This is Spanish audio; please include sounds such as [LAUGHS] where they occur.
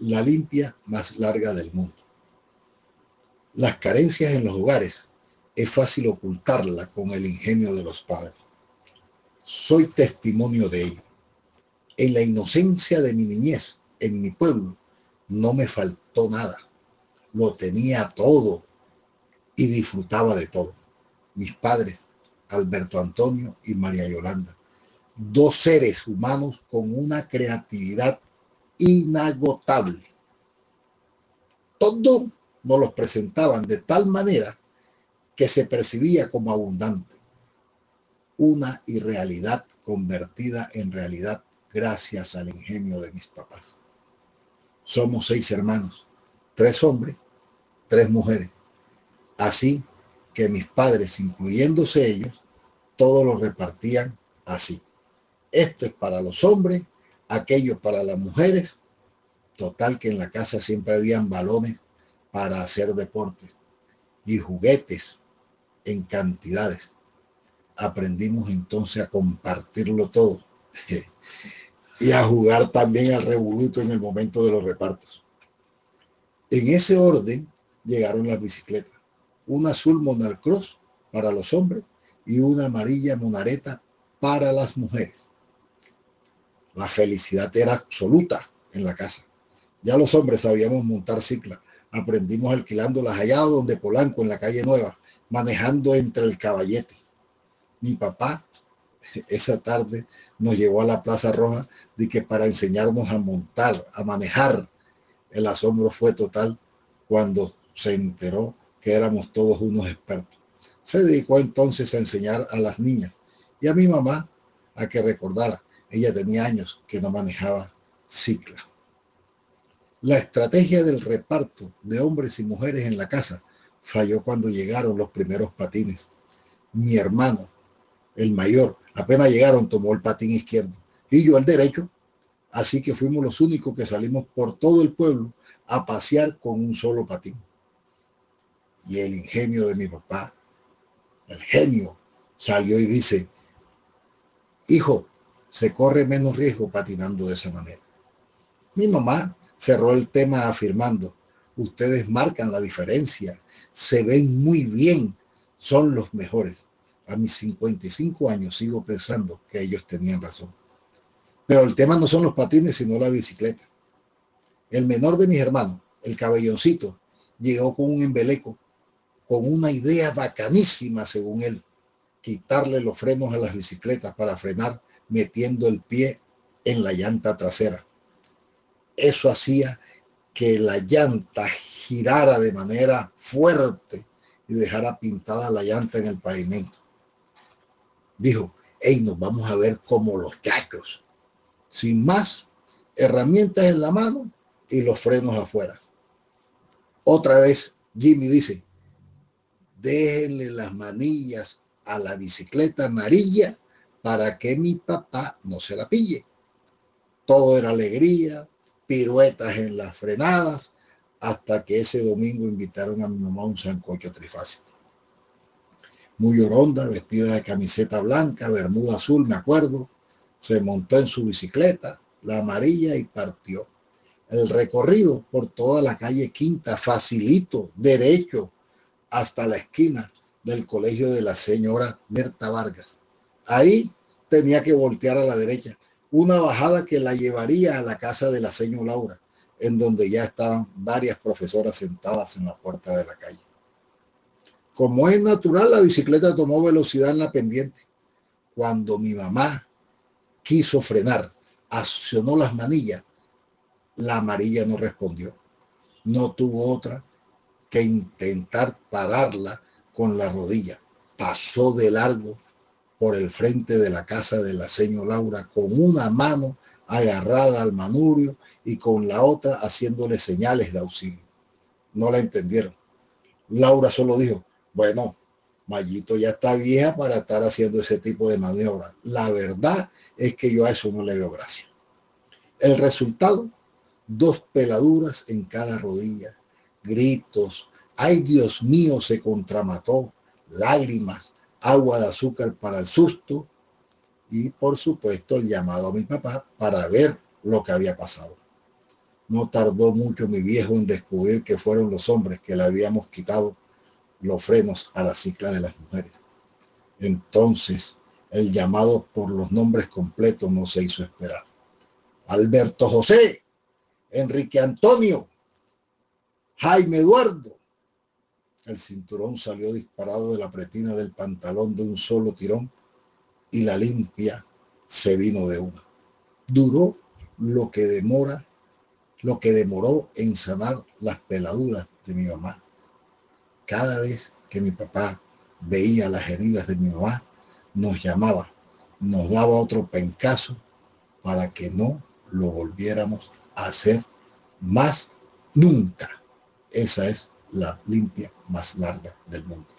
la limpia más larga del mundo. Las carencias en los hogares es fácil ocultarla con el ingenio de los padres. Soy testimonio de ello. En la inocencia de mi niñez, en mi pueblo, no me faltó nada. Lo tenía todo y disfrutaba de todo. Mis padres, Alberto Antonio y María Yolanda, dos seres humanos con una creatividad inagotable. Todos nos los presentaban de tal manera que se percibía como abundante. Una irrealidad convertida en realidad gracias al ingenio de mis papás. Somos seis hermanos, tres hombres, tres mujeres. Así que mis padres, incluyéndose ellos, todos lo repartían así. Esto es para los hombres, aquello para las mujeres. Total que en la casa siempre habían balones para hacer deportes y juguetes en cantidades. Aprendimos entonces a compartirlo todo [LAUGHS] y a jugar también al revoluto en el momento de los repartos. En ese orden llegaron las bicicletas. Una azul Monarcross para los hombres y una amarilla Monareta para las mujeres. La felicidad era absoluta en la casa. Ya los hombres sabíamos montar cicla. Aprendimos alquilándolas allá donde Polanco, en la calle Nueva, manejando entre el caballete. Mi papá [LAUGHS] esa tarde nos llevó a la Plaza Roja de que para enseñarnos a montar, a manejar. El asombro fue total cuando se enteró que éramos todos unos expertos. Se dedicó entonces a enseñar a las niñas y a mi mamá a que recordara ella tenía años que no manejaba cicla. La estrategia del reparto de hombres y mujeres en la casa falló cuando llegaron los primeros patines. Mi hermano, el mayor, apenas llegaron, tomó el patín izquierdo y yo el derecho. Así que fuimos los únicos que salimos por todo el pueblo a pasear con un solo patín. Y el ingenio de mi papá, el genio, salió y dice, hijo, se corre menos riesgo patinando de esa manera. Mi mamá cerró el tema afirmando, ustedes marcan la diferencia, se ven muy bien, son los mejores. A mis 55 años sigo pensando que ellos tenían razón. Pero el tema no son los patines, sino la bicicleta. El menor de mis hermanos, el cabelloncito, llegó con un embeleco, con una idea bacanísima, según él, quitarle los frenos a las bicicletas para frenar metiendo el pie en la llanta trasera. Eso hacía que la llanta girara de manera fuerte y dejara pintada la llanta en el pavimento. Dijo, hey, nos vamos a ver como los chacos. Sin más, herramientas en la mano y los frenos afuera. Otra vez, Jimmy dice, déjenle las manillas a la bicicleta amarilla para que mi papá no se la pille. Todo era alegría, piruetas en las frenadas, hasta que ese domingo invitaron a mi mamá a un sancocho trifásico. Muy oronda, vestida de camiseta blanca, bermuda azul, me acuerdo, se montó en su bicicleta, la amarilla, y partió. El recorrido por toda la calle Quinta, facilito, derecho, hasta la esquina del colegio de la señora Berta Vargas. Ahí tenía que voltear a la derecha. Una bajada que la llevaría a la casa de la señora Laura, en donde ya estaban varias profesoras sentadas en la puerta de la calle. Como es natural, la bicicleta tomó velocidad en la pendiente. Cuando mi mamá quiso frenar, accionó las manillas, la amarilla no respondió. No tuvo otra que intentar pararla con la rodilla. Pasó de largo por el frente de la casa de la señora Laura con una mano agarrada al manurio y con la otra haciéndole señales de auxilio. No la entendieron. Laura solo dijo, bueno, Mayito ya está vieja para estar haciendo ese tipo de maniobra. La verdad es que yo a eso no le veo gracia. El resultado, dos peladuras en cada rodilla, gritos, ay Dios mío, se contramató, lágrimas, agua de azúcar para el susto y por supuesto el llamado a mi papá para ver lo que había pasado. No tardó mucho mi viejo en descubrir que fueron los hombres que le habíamos quitado los frenos a la cicla de las mujeres. Entonces, el llamado por los nombres completos no se hizo esperar. Alberto José, Enrique Antonio, Jaime Eduardo. El cinturón salió disparado de la pretina del pantalón de un solo tirón y la limpia se vino de una. Duró lo que demora, lo que demoró en sanar las peladuras de mi mamá. Cada vez que mi papá veía las heridas de mi mamá, nos llamaba, nos daba otro pencazo para que no lo volviéramos a hacer más nunca. Esa es la limpia más larga del mundo.